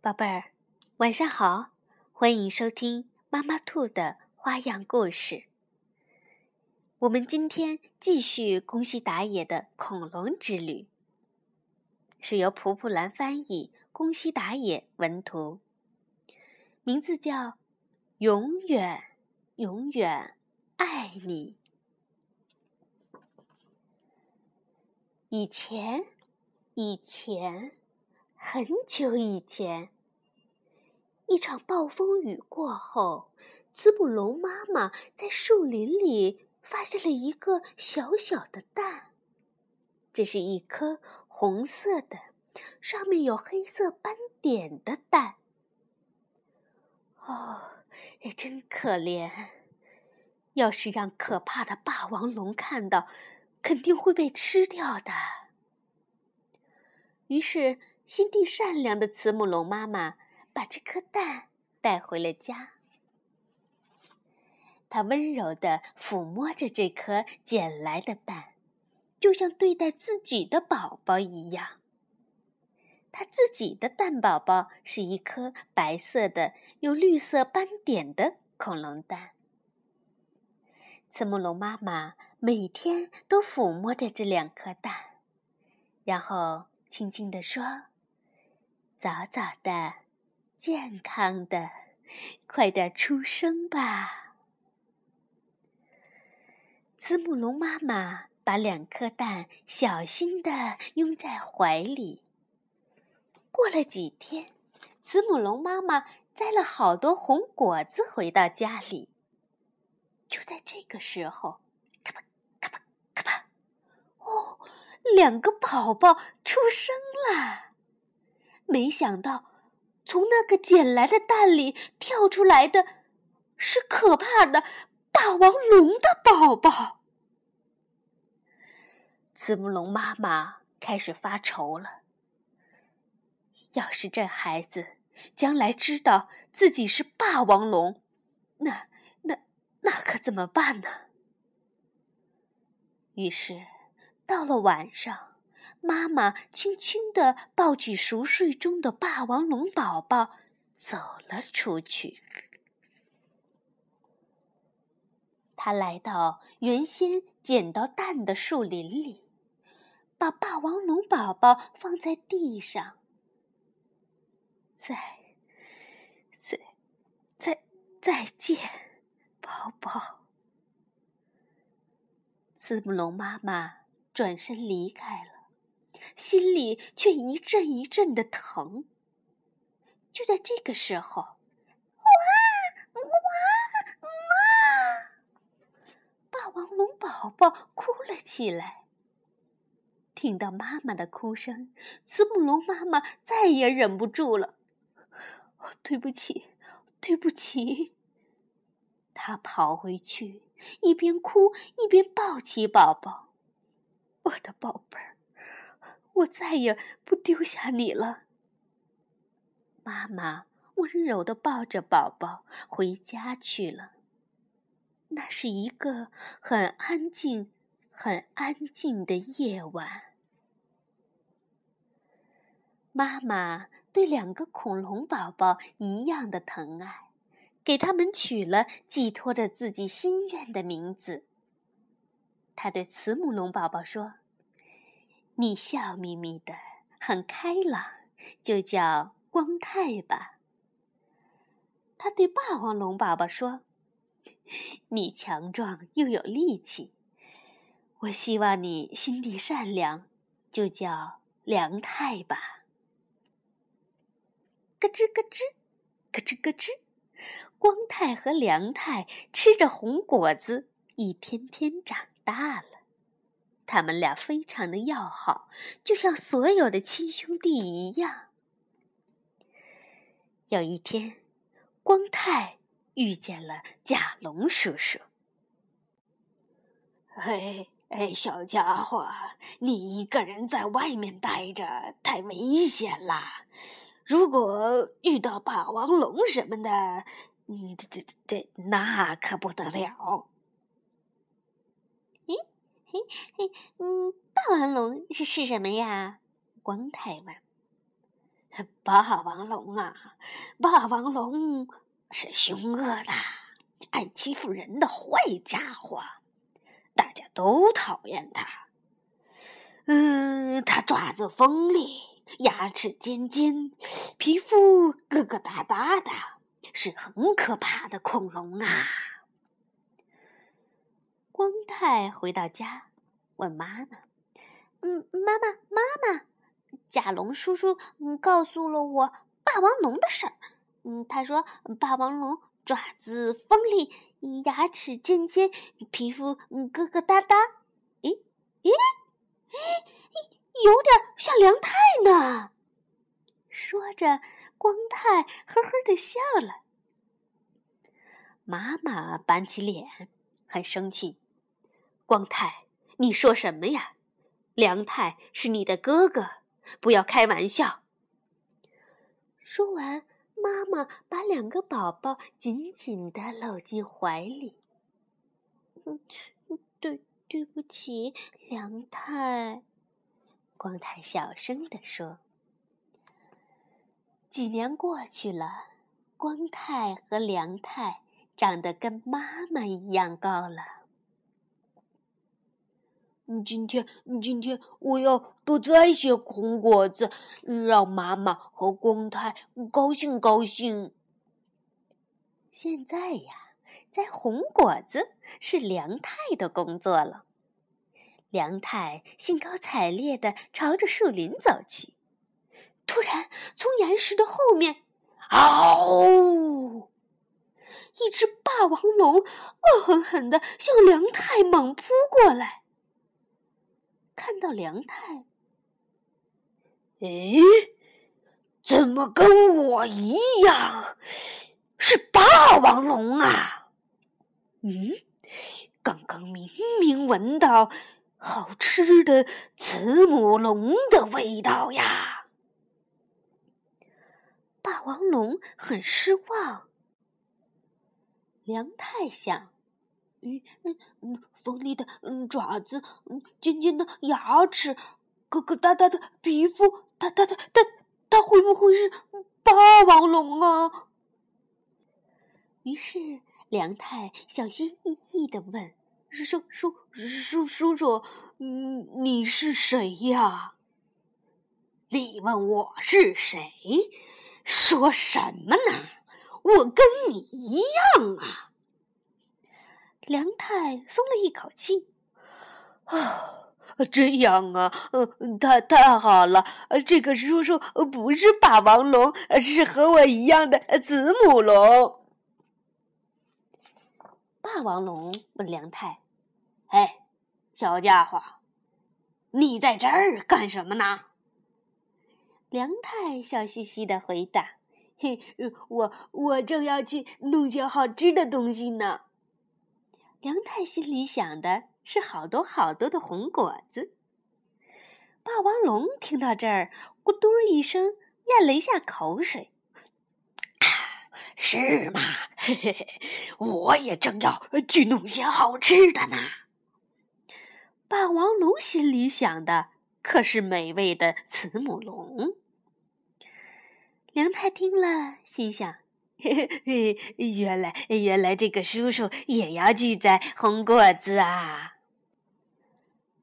宝贝儿，晚上好！欢迎收听妈妈兔的花样故事。我们今天继续宫西达也的《恐龙之旅》，是由蒲蒲兰翻译，宫西达也文图，名字叫《永远永远爱你》。以前，以前，很久以前，一场暴风雨过后，慈母龙妈妈在树林里发现了一个小小的蛋。这是一颗红色的，上面有黑色斑点的蛋。哦，也真可怜！要是让可怕的霸王龙看到，肯定会被吃掉的。于是，心地善良的慈母龙妈妈把这颗蛋带回了家。她温柔地抚摸着这颗捡来的蛋，就像对待自己的宝宝一样。她自己的蛋宝宝是一颗白色的、有绿色斑点的恐龙蛋。慈母龙妈妈每天都抚摸着这两颗蛋，然后。轻轻地说：“早早的，健康的，快点出生吧。”慈母龙妈妈把两颗蛋小心的拥在怀里。过了几天，慈母龙妈妈摘了好多红果子回到家里。就在这个时候，咔吧咔吧咔吧，哦！两个宝宝出生了，没想到从那个捡来的蛋里跳出来的，是可怕的霸王龙的宝宝。慈母龙妈妈开始发愁了。要是这孩子将来知道自己是霸王龙，那那那可怎么办呢？于是。到了晚上，妈妈轻轻地抱起熟睡中的霸王龙宝宝，走了出去。她来到原先捡到蛋的树林里，把霸王龙宝宝放在地上。再、再、再、再见，宝宝。慈母龙妈妈。转身离开了，心里却一阵一阵的疼。就在这个时候，哇哇哇！霸王龙宝宝哭了起来。听到妈妈的哭声，慈母龙妈妈再也忍不住了。对不起，对不起。她跑回去，一边哭一边抱起宝宝。我的宝贝儿，我再也不丢下你了。妈妈温柔的抱着宝宝回家去了。那是一个很安静、很安静的夜晚。妈妈对两个恐龙宝宝一样的疼爱，给他们取了寄托着自己心愿的名字。他对慈母龙宝宝说：“你笑眯眯的，很开朗，就叫光太吧。”他对霸王龙宝宝说：“ 你强壮又有力气，我希望你心地善良，就叫梁太吧。”咯吱咯吱，咯吱咯吱，光太和梁太吃着红果子，一天天长。大了，他们俩非常的要好，就像所有的亲兄弟一样。有一天，光太遇见了甲龙叔叔。嘿，哎，小家伙，你一个人在外面待着太危险啦！如果遇到霸王龙什么的，嗯，这这这那可不得了。嘿嘿，嗯，霸王龙是是什么呀？光太问。霸王龙啊，霸王龙是凶恶的、爱欺负人的坏家伙，大家都讨厌它。嗯，它爪子锋利，牙齿尖尖，皮肤疙疙瘩瘩的，是很可怕的恐龙啊。光太回到家，问妈妈：“嗯，妈妈，妈妈。”甲龙叔叔嗯告诉了我霸王龙的事儿，嗯，他说霸王龙爪子锋利，牙齿尖尖，皮肤嗯疙疙瘩瘩，咦咦咦，有点像梁太呢。说着，光太呵呵的笑了。妈妈板起脸，很生气：“光太，你说什么呀？梁太是你的哥哥。”不要开玩笑。说完，妈妈把两个宝宝紧紧的搂进怀里。对，对不起，梁太。光太小声地说。几年过去了，光太和梁太长得跟妈妈一样高了。今天，今天我要多摘一些红果子，让妈妈和光太高兴高兴。现在呀，摘红果子是梁太的工作了。梁太兴高采烈地朝着树林走去，突然从岩石的后面，嗷！一只霸王龙恶狠狠地向梁太猛扑过来。看到梁太，诶，怎么跟我一样是霸王龙啊？嗯，刚刚明明闻到好吃的慈母龙的味道呀！霸王龙很失望。梁太想。嗯嗯嗯，锋利的嗯爪子，嗯尖尖的牙齿，疙疙瘩瘩的皮肤，它它它它它会不会是霸王龙啊？于是梁太小心翼翼的问：“叔叔叔叔叔，嗯，你是谁呀？你问我是谁？说什么呢？我跟你一样啊！”梁太松了一口气，啊，这样啊，嗯，太太好了，呃这个叔叔不是霸王龙，是和我一样的子母龙。霸王龙问梁太：“哎，小家伙，你在这儿干什么呢？”梁太笑嘻嘻的回答：“嘿，我我正要去弄些好吃的东西呢。”梁太心里想的是好多好多的红果子。霸王龙听到这儿，咕嘟一声咽了一下口水。是吗？嘿嘿嘿，我也正要去弄些好吃的呢。霸王龙心里想的可是美味的慈母龙。梁太听了，心想。嘿 嘿嘿，原来原来这个叔叔也要去摘红果子啊！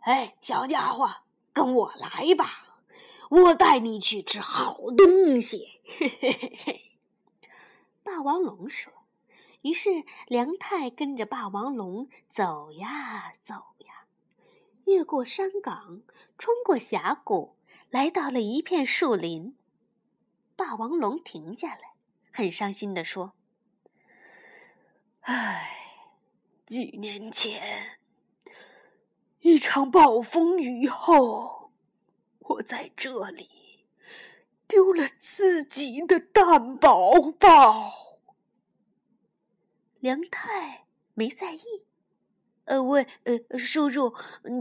哎，小家伙，跟我来吧，我带你去吃好东西。嘿嘿嘿嘿，霸王龙说。于是梁太跟着霸王龙走呀走呀，越过山岗，穿过峡谷，来到了一片树林。霸王龙停下来。很伤心地说：“唉，几年前一场暴风雨后，我在这里丢了自己的蛋宝宝。”梁太没在意。呃，喂，呃，叔叔，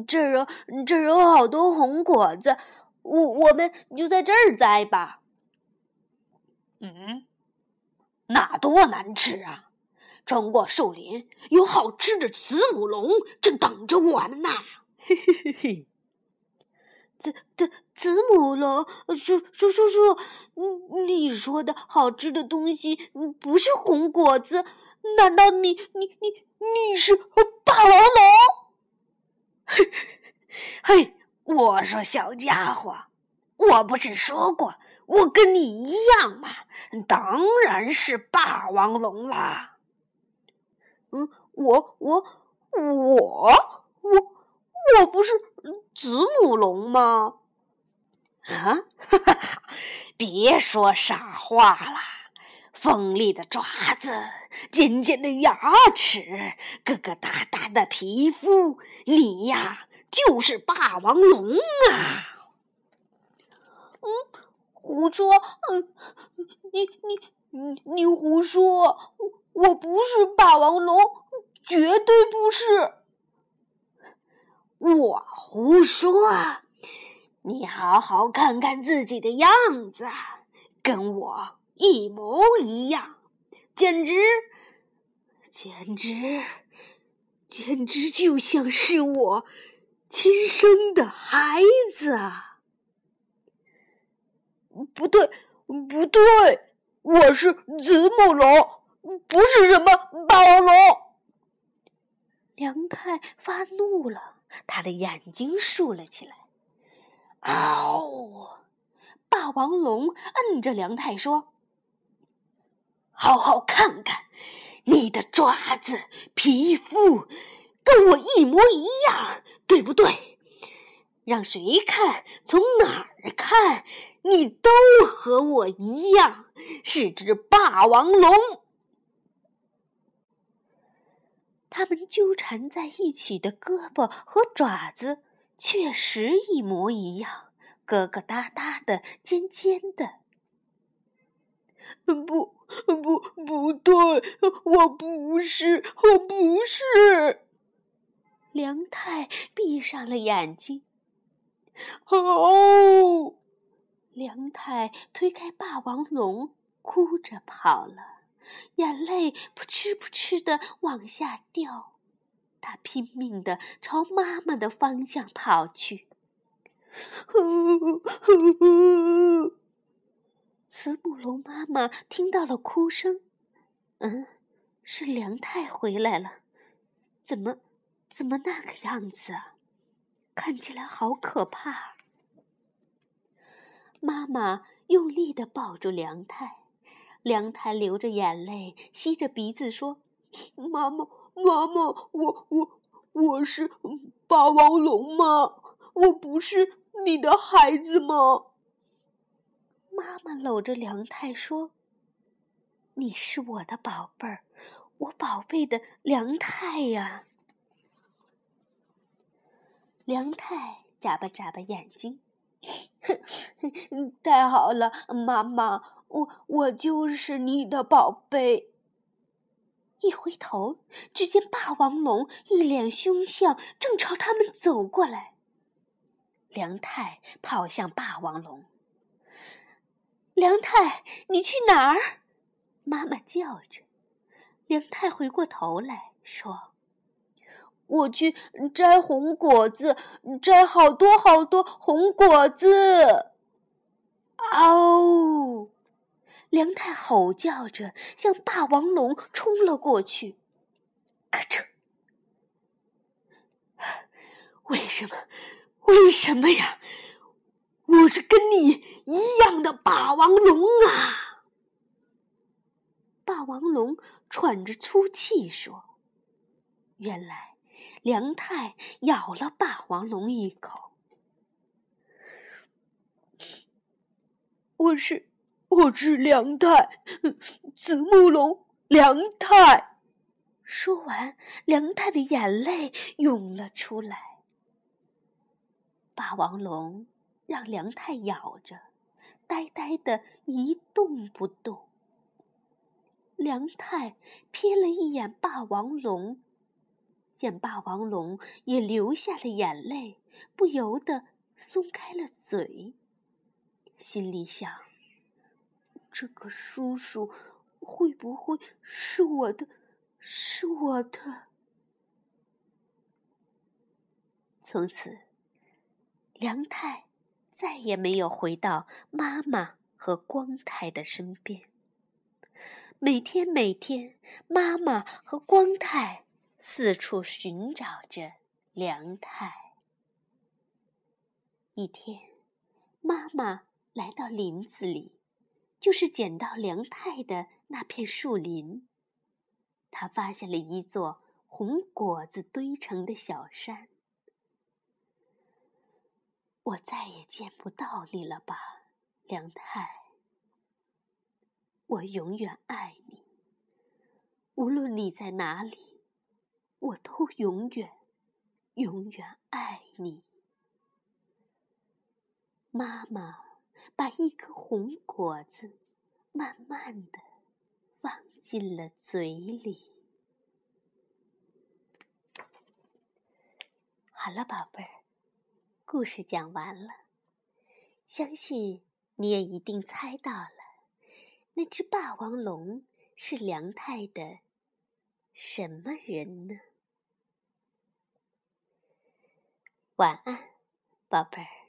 这儿有这儿有好多红果子，我我们就在这儿摘吧。嗯。那多难吃啊！穿过树林，有好吃的慈母龙正等着我们呢。嘿嘿嘿嘿，慈慈子母龙，叔叔叔叔，你说的好吃的东西不是红果子？难道你你你你是霸王龙？嘿 嘿，我说小家伙，我不是说过我跟你一样嘛？当然是霸王龙啦。嗯，我我我我我不是子母龙吗？啊，哈哈哈！别说傻话啦！锋利的爪子，尖尖的牙齿，疙疙瘩瘩的皮肤，你呀就是霸王龙啊！嗯，胡说！嗯，你你你你胡说！我不是霸王龙，绝对不是！我胡说！你好好看看自己的样子，跟我一模一样，简直，简直，简直就像是我亲生的孩子啊！不对，不对，我是子母龙，不是什么霸王龙！梁太发怒了，他的眼睛竖了起来。嗷！霸王龙摁着梁太说：“好好看看，你的爪子、皮肤跟我一模一样，对不对？让谁看，从哪儿看，你都和我一样，是只霸王龙。”他们纠缠在一起的胳膊和爪子。确实一模一样，疙疙瘩瘩的，尖尖的。不不不对，我不是，我不是。梁太闭上了眼睛。哦，梁太推开霸王龙，哭着跑了，眼泪扑哧扑哧的往下掉。他拼命的朝妈妈的方向跑去。呼呼！慈母龙妈妈听到了哭声，嗯，是梁太回来了。怎么，怎么那个样子啊？看起来好可怕。妈妈用力的抱住梁太，梁太流着眼泪，吸着鼻子说：“妈妈。”妈妈，我我我是霸王龙吗？我不是你的孩子吗？妈妈搂着梁太说：“你是我的宝贝儿，我宝贝的梁太呀。”梁太眨巴眨巴眼睛，太好了，妈妈，我我就是你的宝贝。一回头，只见霸王龙一脸凶相，正朝他们走过来。梁太跑向霸王龙：“梁太，你去哪儿？”妈妈叫着。梁太回过头来说：“我去摘红果子，摘好多好多红果子。”哦！梁太吼叫着，向霸王龙冲了过去。咔嚓！为什么？为什么呀？我是跟你一样的霸王龙啊！霸王龙喘着粗气说：“原来，梁太咬了霸王龙一口。我是。”我是梁太，子母龙梁太。说完，梁太的眼泪涌了出来。霸王龙让梁太咬着，呆呆的一动不动。梁太瞥了一眼霸王龙，见霸王龙也流下了眼泪，不由得松开了嘴，心里想。这个叔叔会不会是我的？是我的？从此，梁太再也没有回到妈妈和光太的身边。每天每天，妈妈和光太四处寻找着梁太。一天，妈妈来到林子里，就是捡到梁太的那片树林。她发现了一座红果子堆成的小山。我再也见不到你了吧，梁太。我永远爱你，无论你在哪里，我都永远、永远爱你。妈妈把一颗红果子慢慢的放进了嘴里。好了，宝贝儿，故事讲完了，相信你也一定猜到了。那只霸王龙是梁太的什么人呢？晚安，宝贝儿。